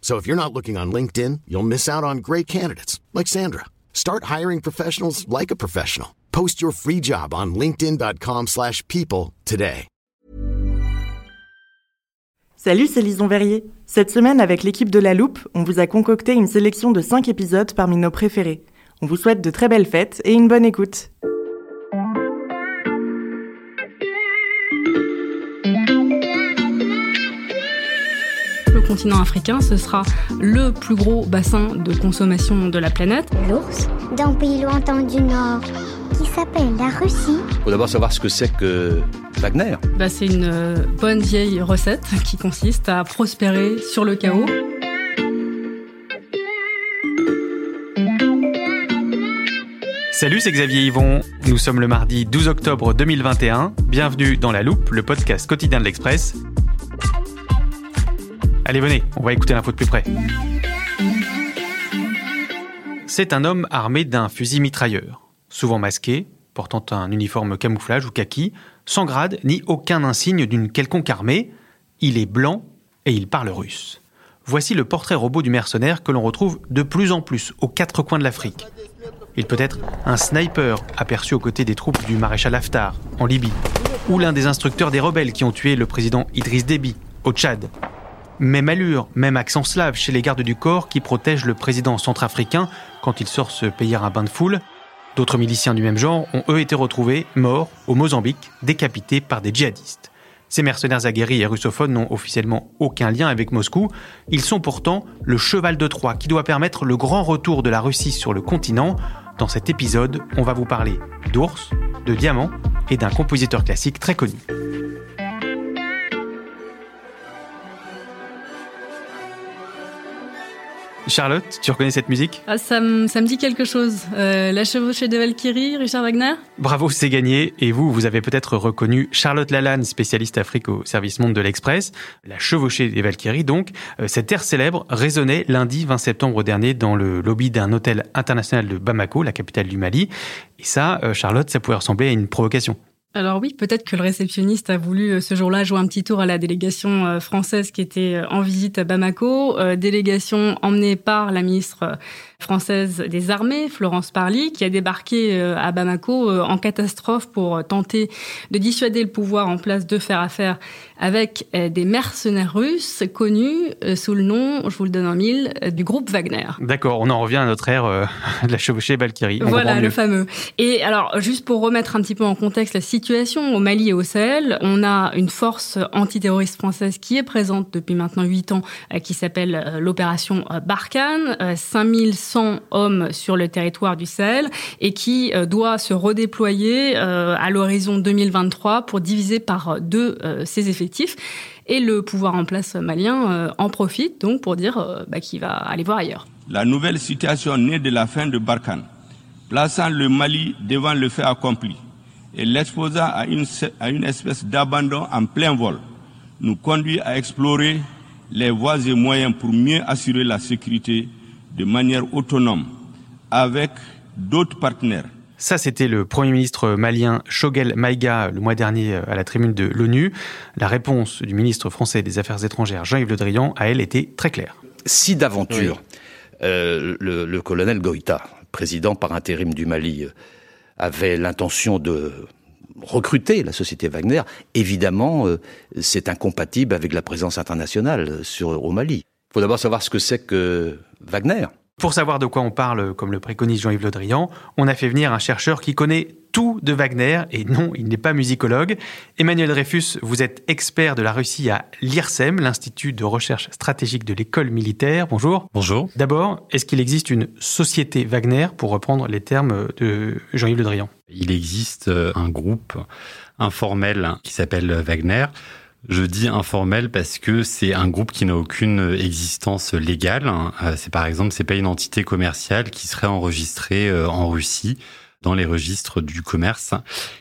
So if you're not looking on LinkedIn, you'll miss out on great candidates like Sandra. Start hiring professionals like a professional. Post your free job on linkedin.com/people today. Salut, c'est Lison Verrier. Cette semaine, avec l'équipe de La Loupe, on vous a concocté une sélection de 5 épisodes parmi nos préférés. On vous souhaite de très belles fêtes et une bonne écoute. Continent africain, ce sera le plus gros bassin de consommation de la planète. L'ours d'un pays lointain du Nord qui s'appelle la Russie. Il faut d'abord savoir ce que c'est que Wagner. Bah, c'est une euh, bonne vieille recette qui consiste à prospérer sur le chaos. Salut, c'est Xavier Yvon. Nous sommes le mardi 12 octobre 2021. Bienvenue dans La Loupe, le podcast quotidien de l'Express. Allez, venez, on va écouter l'info de plus près. C'est un homme armé d'un fusil mitrailleur, souvent masqué, portant un uniforme camouflage ou kaki, sans grade ni aucun insigne d'une quelconque armée. Il est blanc et il parle russe. Voici le portrait robot du mercenaire que l'on retrouve de plus en plus aux quatre coins de l'Afrique. Il peut être un sniper aperçu aux côtés des troupes du maréchal Haftar en Libye, ou l'un des instructeurs des rebelles qui ont tué le président Idriss Déby au Tchad. Même allure, même accent slave chez les gardes du corps qui protègent le président centrafricain quand il sort se payer un bain de foule. D'autres miliciens du même genre ont eux été retrouvés morts au Mozambique, décapités par des djihadistes. Ces mercenaires aguerris et russophones n'ont officiellement aucun lien avec Moscou. Ils sont pourtant le cheval de Troie qui doit permettre le grand retour de la Russie sur le continent. Dans cet épisode, on va vous parler d'ours, de diamants et d'un compositeur classique très connu. Charlotte, tu reconnais cette musique? Ah, ça, me, ça me dit quelque chose. Euh, la chevauchée de Valkyrie, Richard Wagner? Bravo, c'est gagné. Et vous, vous avez peut-être reconnu Charlotte Lalanne, spécialiste Afrique au service monde de l'Express. La chevauchée des Valkyries, donc. Euh, cette air célèbre résonnait lundi 20 septembre dernier dans le lobby d'un hôtel international de Bamako, la capitale du Mali. Et ça, euh, Charlotte, ça pouvait ressembler à une provocation. Alors oui, peut-être que le réceptionniste a voulu euh, ce jour-là jouer un petit tour à la délégation euh, française qui était euh, en visite à Bamako, délégation emmenée par la ministre française des armées, Florence Parly, qui a débarqué à Bamako en catastrophe pour tenter de dissuader le pouvoir en place de faire affaire avec des mercenaires russes connus sous le nom, je vous le donne en mille, du groupe Wagner. D'accord, on en revient à notre ère de la chevauchée Valkyrie. Voilà, le fameux. Et alors, juste pour remettre un petit peu en contexte la situation au Mali et au Sahel, on a une force antiterroriste française qui est présente depuis maintenant huit ans, euh, qui s'appelle euh, l'opération euh, Barkhane, euh, 5100 hommes sur le territoire du Sahel, et qui euh, doit se redéployer euh, à l'horizon 2023 pour diviser par deux euh, ses effectifs. Et le pouvoir en place malien euh, en profite donc pour dire euh, bah, qu'il va aller voir ailleurs. La nouvelle situation née de la fin de Barkhane, plaçant le Mali devant le fait accompli et l'exposant à une, à une espèce d'abandon en plein vol, nous conduit à explorer les voies et moyens pour mieux assurer la sécurité de manière autonome avec d'autres partenaires. Ça, c'était le Premier ministre malien Shogel Maïga le mois dernier à la tribune de l'ONU. La réponse du ministre français des Affaires étrangères Jean-Yves Le Drian à elle était très claire. Si d'aventure euh, le, colonel Goïta, président par intérim du Mali, euh, avait l'intention de recruter la société Wagner, évidemment, euh, c'est incompatible avec la présence internationale sur, au Mali. Il faut d'abord savoir ce que c'est que Wagner. Pour savoir de quoi on parle, comme le préconise Jean-Yves Le Drian, on a fait venir un chercheur qui connaît tout de Wagner, et non, il n'est pas musicologue. Emmanuel Dreyfus, vous êtes expert de la Russie à l'IRSEM, l'Institut de recherche stratégique de l'école militaire. Bonjour. Bonjour. D'abord, est-ce qu'il existe une société Wagner, pour reprendre les termes de Jean-Yves Le Drian? Il existe euh, un groupe informel qui s'appelle Wagner. Je dis informel parce que c'est un groupe qui n'a aucune existence légale. Euh, c'est par exemple, c'est pas une entité commerciale qui serait enregistrée euh, en Russie dans les registres du commerce.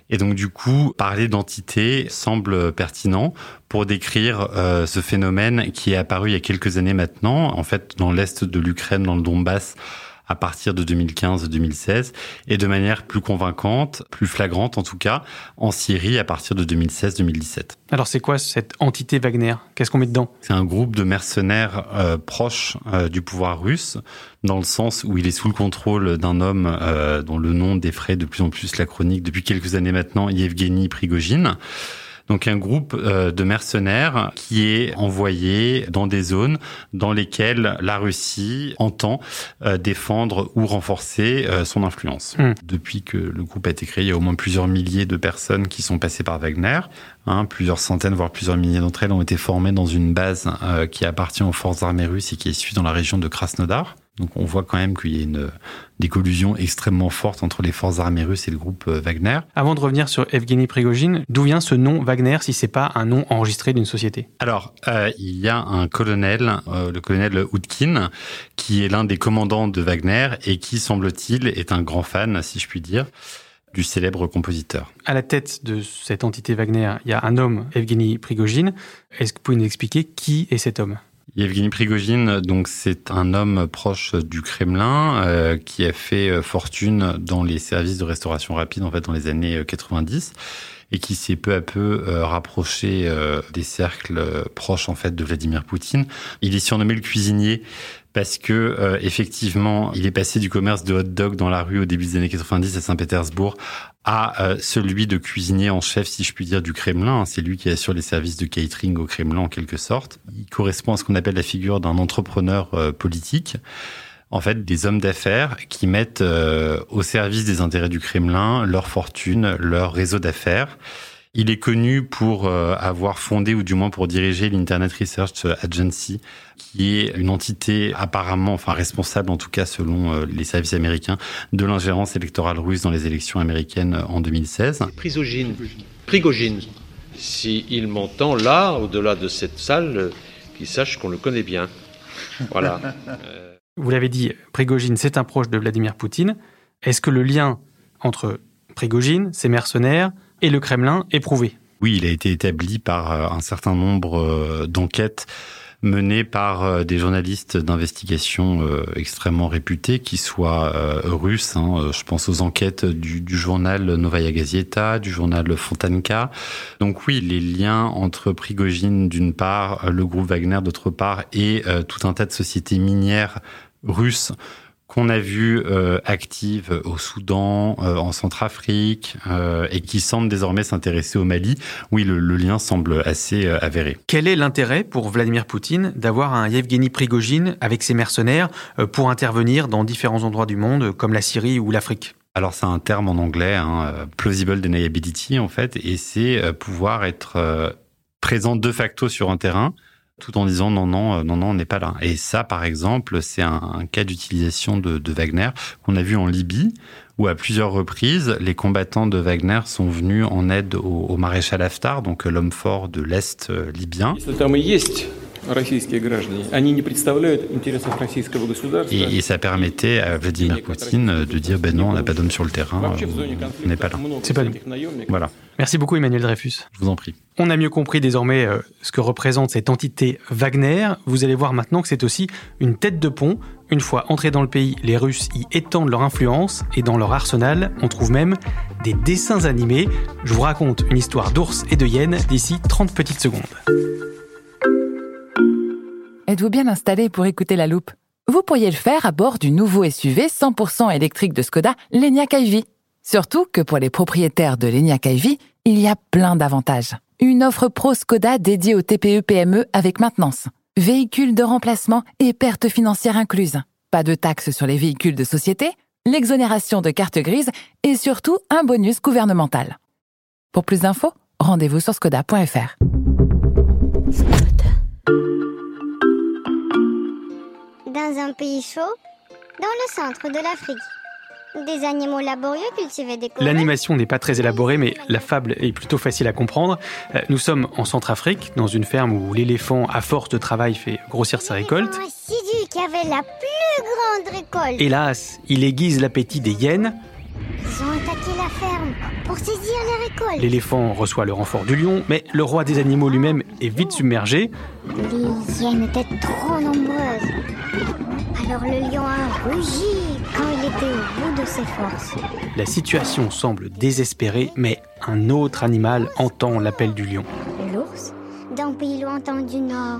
Et donc du coup, parler d'entité semble pertinent pour décrire euh, ce phénomène qui est apparu il y a quelques années maintenant, en fait dans l'est de l'Ukraine, dans le Donbass, à partir de 2015-2016 et de manière plus convaincante, plus flagrante en tout cas, en Syrie à partir de 2016-2017. Alors c'est quoi cette entité Wagner? Qu'est-ce qu'on met dedans? C'est un groupe de mercenaires euh, proches euh, du pouvoir russe, dans le sens où il est sous le contrôle d'un homme euh, dont le nom défraie de plus en plus la chronique depuis quelques années maintenant, Yevgeny Prigogine donc un groupe euh, de mercenaires qui est envoyé dans des zones dans lesquelles la Russie entend euh, défendre ou renforcer euh, son influence. Hmm. Depuis que le groupe a été créé, il y a au moins plusieurs milliers de personnes qui sont passées par Wagner. Hein, plusieurs centaines, voire plusieurs milliers d'entre elles ont été formées dans une base qui appartient aux forces armées russes et qui est située dans la région de Krasnodar. Donc on voit quand même qu'il y a une des collusions extrêmement fortes entre les forces armées russes et le groupe euh, Wagner. Avant de revenir sur Evgeny Prigogine, d'où vient ce nom Wagner si c'est pas un nom enregistré d'une société? Alors, euh, il y a un colonel, euh, le colonel Outkin, qui est l'un des commandants de Wagner et qui, semble-t-il, est un grand fan, si je puis dire du célèbre compositeur. À la tête de cette entité Wagner, il y a un homme, Evgeny Prigogine. Est-ce que vous pouvez nous expliquer qui est cet homme? Yevgeny Prigogine, donc c'est un homme proche du Kremlin euh, qui a fait euh, fortune dans les services de restauration rapide en fait dans les années 90 euh, et qui s'est peu à peu rapproché des cercles proches en fait de Vladimir Poutine. Il est surnommé le cuisinier parce que effectivement, il est passé du commerce de hot dog dans la rue au début des années 90 à Saint-Pétersbourg à euh, celui de cuisinier en chef, si je puis dire, du Kremlin. C'est lui qui assure les services de catering au Kremlin en quelque sorte. Il correspond à ce qu'on appelle la figure d'un entrepreneur euh, politique. En fait, des hommes d'affaires qui mettent euh, au service des intérêts du Kremlin leur fortune, leur réseau d'affaires. Il est connu pour avoir fondé, ou du moins pour diriger l'Internet Research Agency, qui est une entité apparemment, enfin responsable en tout cas selon euh, les services américains, de l'ingérence électorale russe dans les élections américaines euh, en 2016. Prigogine, Prigogine, s'il m'entend là, au-delà de cette salle, euh, qu'il sache qu'on le connaît bien. Voilà. Vous l'avez dit, Prigogine, c'est un proche de Vladimir Poutine. Est-ce que le lien entre Prigogine, ses mercenaires, et le Kremlin est prouvé? Oui, il a été établi par un certain nombre d'enquêtes menée par euh, des journalistes d'investigation euh, extrêmement réputés, qui soient euh, russes. Hein, je pense aux enquêtes du, du, journal Novaya Gazeta, du journal Fontanka. Donc oui, les liens entre Prigogine d'une part, le groupe Wagner d'autre part, et tout un tas de sociétés minières russes qu'on a vu euh, active au Soudan, euh, en Centrafrique, euh, et qui semble désormais s'intéresser au Mali, oui, le, le lien semble assez euh, avéré. Quel est l'intérêt pour Vladimir Poutine d'avoir un Yevgeny Prigogine avec ses mercenaires euh, pour intervenir dans différents endroits du monde, comme la Syrie ou l'Afrique? Alors c'est un terme en anglais, hein, plausible deniability en fait, et c'est pouvoir être présent de facto sur un terrain, tout en disant non, non, euh, non, non, on n'est pas là. Et ça, par exemple, c'est un, cas d'utilisation de, Wagner qu'on a vu en Libye, où à plusieurs reprises, les combattants de Wagner sont venus en aide au, maréchal Haftar, donc l'homme fort de l'Est euh, libyen. Et, ça permettait à Vladimir Poutine de dire ben non, on n'a pas d'hommes sur le terrain, on n'est pas là. C'est pas nous. Voilà. Merci beaucoup Emmanuel Dreyfus. Je vous en prie. On a mieux compris désormais euh, ce que représente cette entité Wagner. Vous allez voir maintenant que c'est aussi une tête de pont. Une fois entrés dans le pays, les Russes y étendent leur influence et dans leur arsenal, on trouve même des dessins animés. Je vous raconte une histoire d'ours et de hyènes d'ici 30 petites secondes. Êtes-vous bien installé pour écouter la loupe? Vous pourriez le faire à bord du nouveau SUV 100% électrique de Skoda, l'Enyaq iV. Surtout que pour les propriétaires de l'Enyaq iV, il y a plein d'avantages. Une offre pro Skoda dédiée aux TPE-PME avec maintenance, véhicules de remplacement et pertes financières incluses. pas de taxes sur les véhicules de société, l'exonération de carte grise et surtout un bonus gouvernemental. Pour plus d'infos, rendez-vous sur skoda.fr. Dans un pays chaud, dans le centre de l'Afrique, des animaux laborieux cultivaient des. L'animation n'est pas très élaborée, mais la fable est plutôt facile à comprendre. Euh, Nous sommes en Centrafrique, dans une ferme où l'éléphant, à force de travail, fait grossir sa récolte. Qui avait la plus grande récolte. Hélas, il aiguise l'appétit des hyènes. Ils ont attaqué la ferme pour saisir les récoltes. L'éléphant reçoit le renfort du lion, mais le roi des animaux lui-même est vite submergé. Les hyènes étaient trop nombreuses. Alors le lion a rugi quand il était au bout de ses forces. La situation semble désespérée, mais un autre animal entend l'appel du lion. L'ours, d'un pays lointain du nord,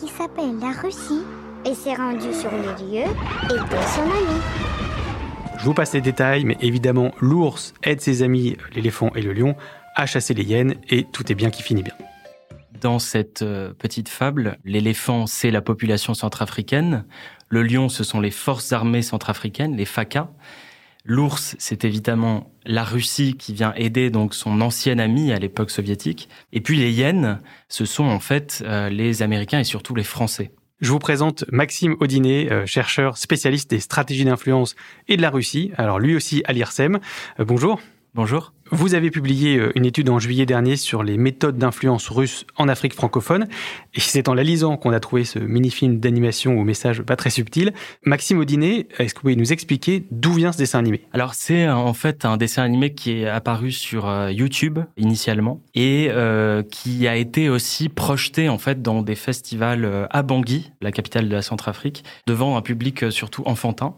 qui s'appelle la Russie, et s'est rendu sur les lieux et de son ami. Je vous passe les détails, mais évidemment, l'ours aide ses amis, l'éléphant et le lion, à chasser les hyènes, et tout est bien qui finit bien. Dans cette euh, petite fable, l'éléphant, c'est la population centrafricaine. Le lion, ce sont les forces armées centrafricaines, les FACA. L'ours, c'est évidemment la Russie qui vient aider donc son ancien ami à l'époque soviétique. Et puis les hyènes, ce sont en fait euh, les Américains et surtout les Français. Je vous présente Maxime Audinet, euh, chercheur spécialiste des stratégies d'influence et de la Russie. Alors lui aussi à l'IRSEM. Euh, bonjour. Bonjour. Vous avez publié euh, une étude en juillet dernier sur les méthodes d'influence russe en Afrique francophone. Et c'est en la lisant qu'on a trouvé ce mini-film d'animation au message pas très subtil. Maxime Audinet, est-ce que vous pouvez nous expliquer d'où vient ce dessin animé? Alors c'est euh, en fait un dessin animé qui est apparu sur euh, YouTube initialement et qui a été aussi projeté en fait dans des festivals à Bangui, la capitale de la Centrafrique, devant un public surtout enfantin.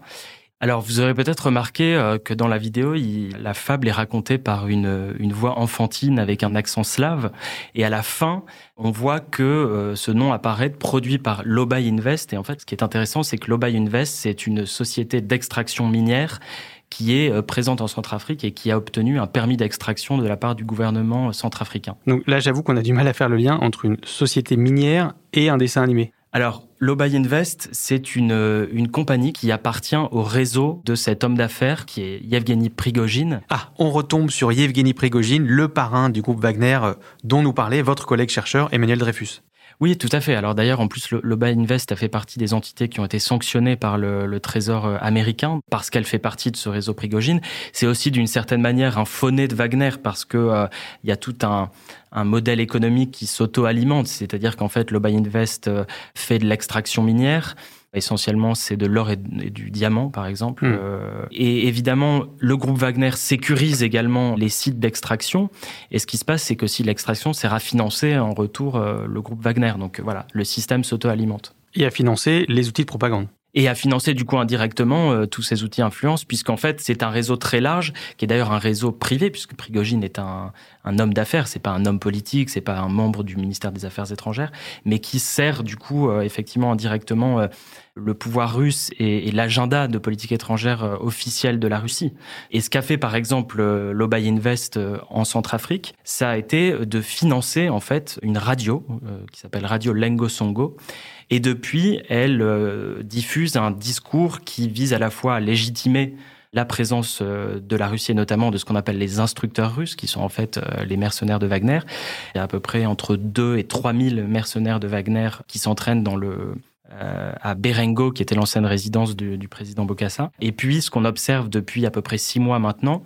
Alors, vous aurez peut-être remarqué euh, que dans la vidéo, la fable est racontée par une, voix enfantine avec un accent slave. Et à la fin, on voit que euh, ce nom apparaît produit par Lobay Invest. Et en fait, ce qui est intéressant, c'est que Lobay Invest, c'est une société d'extraction minière qui est euh, présente en Centrafrique et qui a obtenu un permis d'extraction de la part du gouvernement centrafricain. Donc là, j'avoue qu'on a du mal à faire le lien entre une société minière et un dessin animé. Alors, Lobay Invest, c'est une, euh, une compagnie qui appartient au réseau de cet homme d'affaires qui est Yevgeny Prigogine. Ah, on retombe sur Yevgeny Prigogine, le parrain du groupe Wagner euh, dont nous parlait votre collègue chercheur Emmanuel Dreyfus. Oui, tout à fait. Alors d'ailleurs, en plus, Buy Invest a fait partie des entités qui ont été sanctionnées par le, Trésor euh, américain parce qu'elle fait partie de ce réseau Prigogine. C'est aussi d'une certaine manière un fauné de Wagner parce que euh, il y a tout un, un modèle économique qui s'auto-alimente. C'est-à-dire qu'en fait, Buy Invest euh, fait de l'extraction minière. Essentiellement, c'est de l'or et, et du diamant, par exemple. Mm. Euh, et évidemment, le groupe Wagner sécurise également les sites d'extraction. Et ce qui se passe, c'est que si l'extraction sert à financer en retour euh, le groupe Wagner. Donc voilà, le système s'auto-alimente. Et à financer les outils de propagande. Et à financer du coup indirectement euh, tous ces outils influence, puisqu'en fait c'est un réseau très large, qui est d'ailleurs un réseau privé, puisque Prigogine est un, un homme d'affaires, c'est pas un homme politique, c'est pas un membre du ministère des Affaires étrangères, mais qui sert du coup euh, effectivement indirectement euh, le pouvoir russe et, et l'agenda de politique étrangère euh, officielle de la Russie. Et ce qu'a fait par exemple euh, Lobay Invest euh, en Centrafrique, ça a été de financer en fait une radio qui s'appelle Radio Lengo Songo. Et depuis, elle euh, diffuse un discours qui vise à la fois à légitimer la présence euh, de la Russie et notamment de ce qu'on appelle les instructeurs russes, qui sont en fait euh, les mercenaires de Wagner. Il y a à peu près entre 2 et 3 000 mercenaires de Wagner qui s'entraînent dans le à Berengo, qui était l'ancienne résidence du, du président Bokassa. Et puis, ce qu'on observe depuis à peu près six mois maintenant,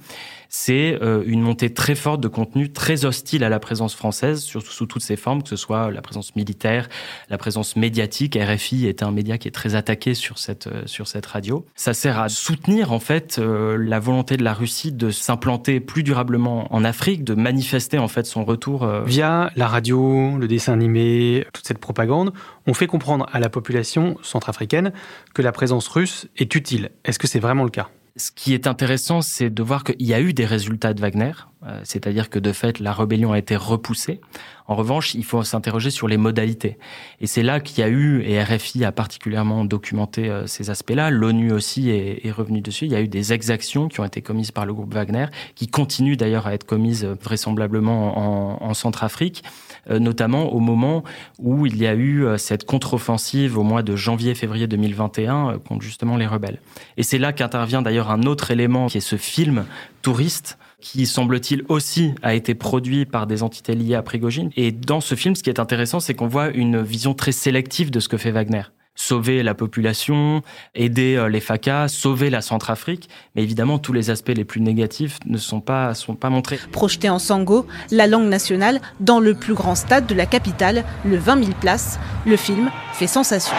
c'est euh, une montée très forte de contenu très hostile à la présence française, surtout sous toutes ses formes, que ce soit la présence militaire, la présence médiatique. RFI est un média qui est très attaqué sur cette euh, sur cette radio. Ça sert à soutenir en fait euh, la volonté de la Russie de s'implanter plus durablement en Afrique, de manifester en fait son retour. Via la radio, le dessin animé, toute cette propagande, on fait comprendre à la population centrafricaine que la présence russe est utile. Est-ce que c'est vraiment le cas? Ce qui est intéressant, c'est de voir qu'il y a eu des résultats de Wagner, euh, c'est-à-dire que de fait, la rébellion a été repoussée. En revanche, il faut s'interroger sur les modalités. Et c'est là qu'il y a eu, et RFI a particulièrement documenté euh, ces aspects-là, l'ONU aussi est, est revenu dessus, il y a eu des exactions qui ont été commises par le groupe Wagner, qui continuent d'ailleurs à être commises euh, vraisemblablement en, en Centrafrique, notamment au moment où il y a eu cette contre-offensive au mois de janvier-février 2021 contre justement les rebelles. Et c'est là qu'intervient d'ailleurs un autre élément qui est ce film touriste qui semble-t-il aussi a été produit par des entités liées à Prigogine. Et dans ce film, ce qui est intéressant, c'est qu'on voit une vision très sélective de ce que fait Wagner sauver la population, aider euh, les FACA, sauver la Centrafrique. Mais évidemment, tous les aspects les plus négatifs ne sont pas, sont pas montrés. Projeté en Sango, la langue nationale, dans le plus grand stade de la capitale, le 20 000 places, le film fait sensation.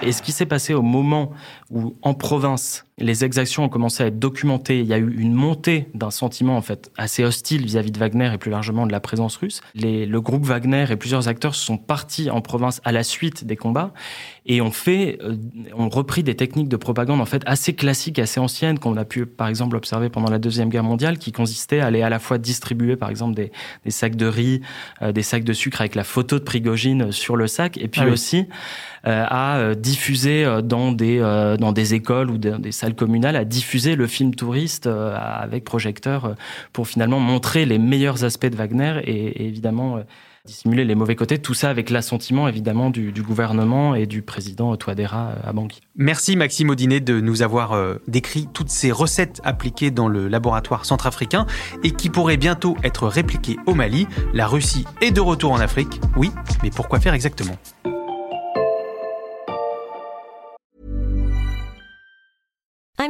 Et ce qui s'est passé au moment où, en province, les exactions ont commencé à être documentées, il y a eu une montée d'un sentiment en fait assez hostile vis-à-vis de Wagner et plus largement de la présence russe. Les, le groupe Wagner et plusieurs acteurs sont partis en province à la suite des combats et ont fait, euh, ont repris des techniques de propagande en fait assez classiques, assez anciennes qu'on a pu par exemple observer pendant la deuxième guerre mondiale, qui consistaient à aller à la fois distribuer par exemple des, des sacs de riz, euh, des sacs de sucre avec la photo de Prigogine sur le sac, et puis ah oui. aussi euh, à euh, diffuser euh, dans des dans des écoles ou des, des salles communales, à diffuser le film touriste avec projecteur pour finalement montrer les meilleurs aspects de Wagner et, évidemment dissimuler les mauvais côtés, tout ça avec l'assentiment évidemment du, gouvernement et du président Touadéra à Bangui. Merci Maxime Audinet de nous avoir euh, décrit toutes ces recettes appliquées dans le laboratoire centrafricain et qui pourraient bientôt être répliquées au Mali. La Russie est de retour en Afrique, oui, mais pourquoi faire exactement?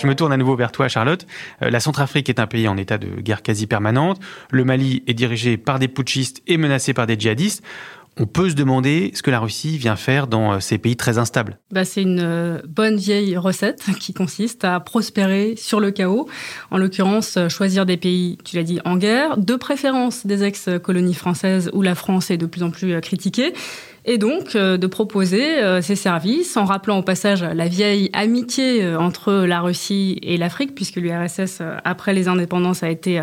Je me tourne à nouveau vers toi, Charlotte. Euh, la Centrafrique est un pays en état de guerre quasi permanente. Le Mali est dirigé par des putschistes et menacé par des djihadistes. On peut se demander ce que la Russie vient faire dans euh, ces pays très instables. Bah, c'est une euh, bonne vieille recette qui consiste à prospérer sur le chaos. En l'occurrence, choisir des pays, tu l'as dit, en guerre, de préférence des ex-colonies françaises où la France est de plus en plus critiquée et donc euh, de proposer euh, ces services en rappelant au passage la vieille amitié euh, entre la Russie et l'Afrique, puisque l'URSS, après les indépendances, a été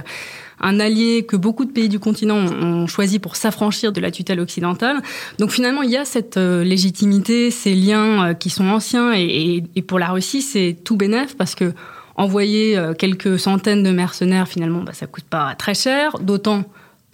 un allié que beaucoup de pays du continent ont choisi pour s'affranchir de la tutelle occidentale. Donc finalement, il y a cette légitimité, ces liens qui sont anciens, et, pour la Russie, c'est tout bénef parce que envoyer quelques centaines de mercenaires, finalement, bah, ça coûte pas très cher, d'autant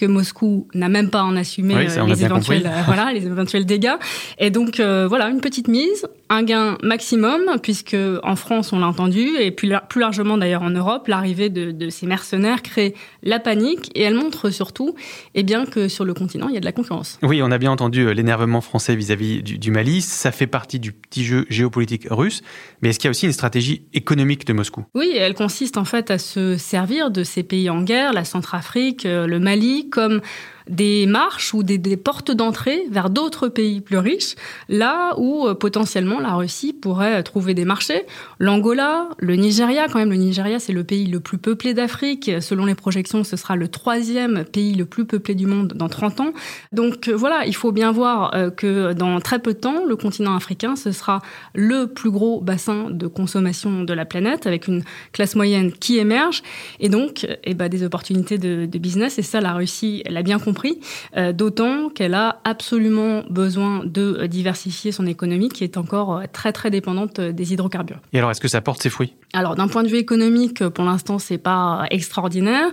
que Moscou n'a même pas en assumé oui, ça, les, éventuels, euh, voilà, les éventuels dégâts. Et donc, euh, voilà, une petite mise, un gain maximum, puisque en France, on l'a entendu, et puis plus largement d'ailleurs en Europe, l'arrivée de, de, ces mercenaires crée la panique, et elle montre surtout eh bien, que sur le continent, il y a de la concurrence. Oui, on a bien entendu euh, l'énervement français vis-à-vis du, du Mali, ça fait partie du petit jeu géopolitique russe, mais est-ce qu'il y a aussi une stratégie économique de Moscou? Oui, elle consiste en fait à se servir de ces pays en guerre, la Centrafrique, le Mali, comme des marches ou des, des portes d'entrée vers d'autres pays plus riches, là où euh, potentiellement la Russie pourrait trouver des marchés. L'Angola, le Nigeria, quand même, le Nigeria, c'est le pays le plus peuplé d'Afrique. Selon les projections, ce sera le troisième pays le plus peuplé du monde dans 30 ans. Donc euh, voilà, il faut bien voir euh, que dans très peu de temps, le continent africain, ce sera le plus gros bassin de consommation de la planète, avec une classe moyenne qui émerge, et donc eh ben, des opportunités de, de business. Et ça, la Russie l'a bien compris compris, euh, d'autant qu'elle a absolument besoin de diversifier son économie qui est encore très très dépendante des hydrocarbures. Et alors, est-ce que ça porte ses fruits? Alors, d'un point de vue économique, pour l'instant, c'est pas extraordinaire.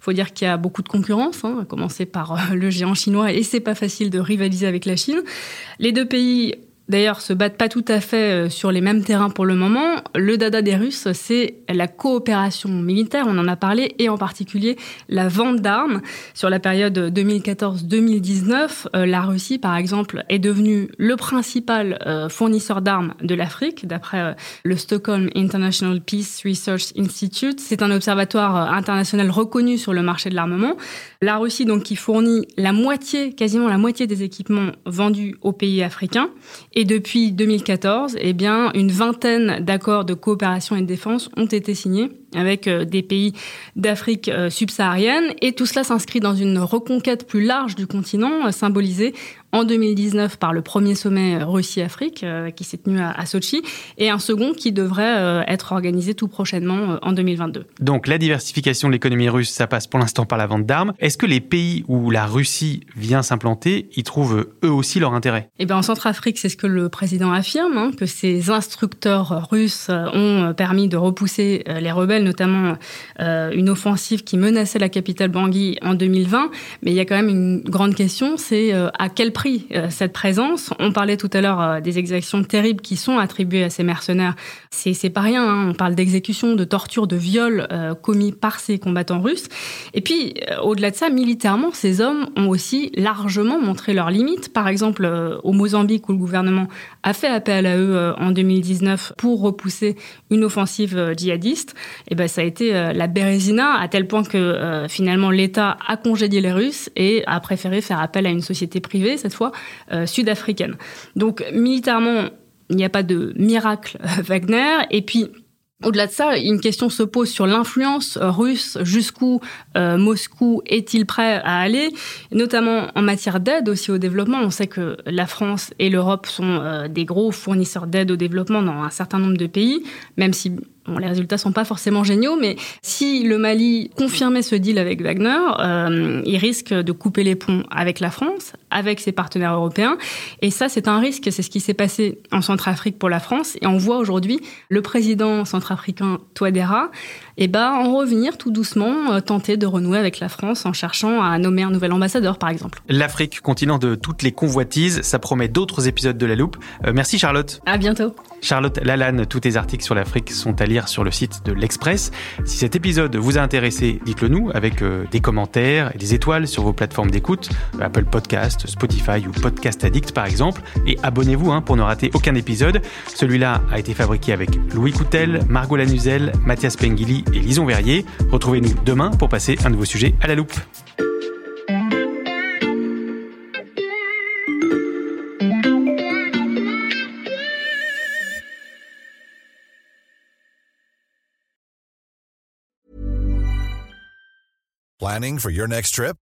faut dire qu'il y a beaucoup de concurrence, hein, à commencer par le géant chinois, et c'est pas facile de rivaliser avec la Chine. Les deux pays d'ailleurs se battent pas tout à fait sur les mêmes terrains pour le moment. Le dada des Russes, c'est la coopération militaire, on en a parlé, et en particulier la vente d'armes. Sur la période 2014-2019, la Russie, par exemple, est devenue le principal fournisseur d'armes de l'Afrique, d'après le Stockholm International Peace Research Institute. C'est un observatoire international reconnu sur le marché de l'armement. La Russie, donc, qui fournit la moitié, quasiment la moitié des équipements vendus aux pays africains. Et depuis 2014, eh bien, une vingtaine d'accords de coopération et de défense ont été signés avec euh, des pays d'Afrique euh, subsaharienne. Et tout cela s'inscrit dans une reconquête plus large du continent, euh, symbolisée en 2019 par le premier sommet Russie-Afrique qui s'est tenu à, Sochi et un second qui devrait être organisé tout prochainement en 2022. Donc la diversification de l'économie russe, ça passe pour l'instant par la vente d'armes. Est-ce que les pays où la Russie vient s'implanter, y trouvent eux aussi leur intérêt? Eh bien en Centrafrique, c'est ce que le président affirme, hein, que ces instructeurs russes ont permis de repousser les rebelles, notamment une offensive qui menaçait la capitale Bangui en 2020. Mais il y a quand même une grande question, c'est à quel prix euh, cette présence? On parlait tout à l'heure euh, des exactions terribles qui sont attribuées à ces mercenaires. C'est pas rien. Hein. On parle d'exécutions, de tortures, de viols euh, commis par ces combattants russes. Et puis, au-delà de ça, militairement, ces hommes ont aussi largement montré leurs limites. Par exemple, au Mozambique, où le gouvernement a fait appel à eux en 2019 pour repousser une offensive djihadiste, eh ben ça a été la bérésina à tel point que finalement l'État a congédié les Russes et a préféré faire appel à une société privée cette fois euh, sud-africaine. Donc militairement, il n'y a pas de miracle euh, Wagner. Et puis, au-delà de ça, une question se pose sur l'influence russe, jusqu'où euh, Moscou est-il prêt à aller, notamment en matière d'aide aussi au développement. On sait que la France et l'Europe sont des gros fournisseurs d'aide au développement dans un certain nombre de pays, même si Bon, les résultats sont pas forcément géniaux, mais si le Mali confirmait ce deal avec Wagner, euh, il risque de couper les ponts avec la France, avec ses partenaires européens. Et ça, c'est un risque. C'est ce qui s'est passé en Centrafrique pour la France. Et on voit aujourd'hui le président centrafricain Touadéra eh ben, en revenir tout doucement, euh, tenter de renouer avec la France en cherchant à nommer un nouvel ambassadeur, par exemple. L'Afrique, continent de toutes les convoitises, ça promet d'autres épisodes de La Loupe. Euh, merci Charlotte. À bientôt. Charlotte Lalanne, tous tes articles sur l'Afrique sont à lire sur le site de l'Express. Si cet épisode vous a intéressé, dites-le nous avec euh, des commentaires et des étoiles sur vos plateformes d'écoute, Apple Podcast, Spotify ou Podcast Addict par exemple. Et abonnez-vous hein, pour ne rater aucun épisode. Celui-là a été fabriqué avec Louis Coutel, Margot Lanuzel, Mathias Pengili et Lison Verrier. Retrouvez-nous demain pour passer un nouveau sujet à la loupe. Planning for your next trip?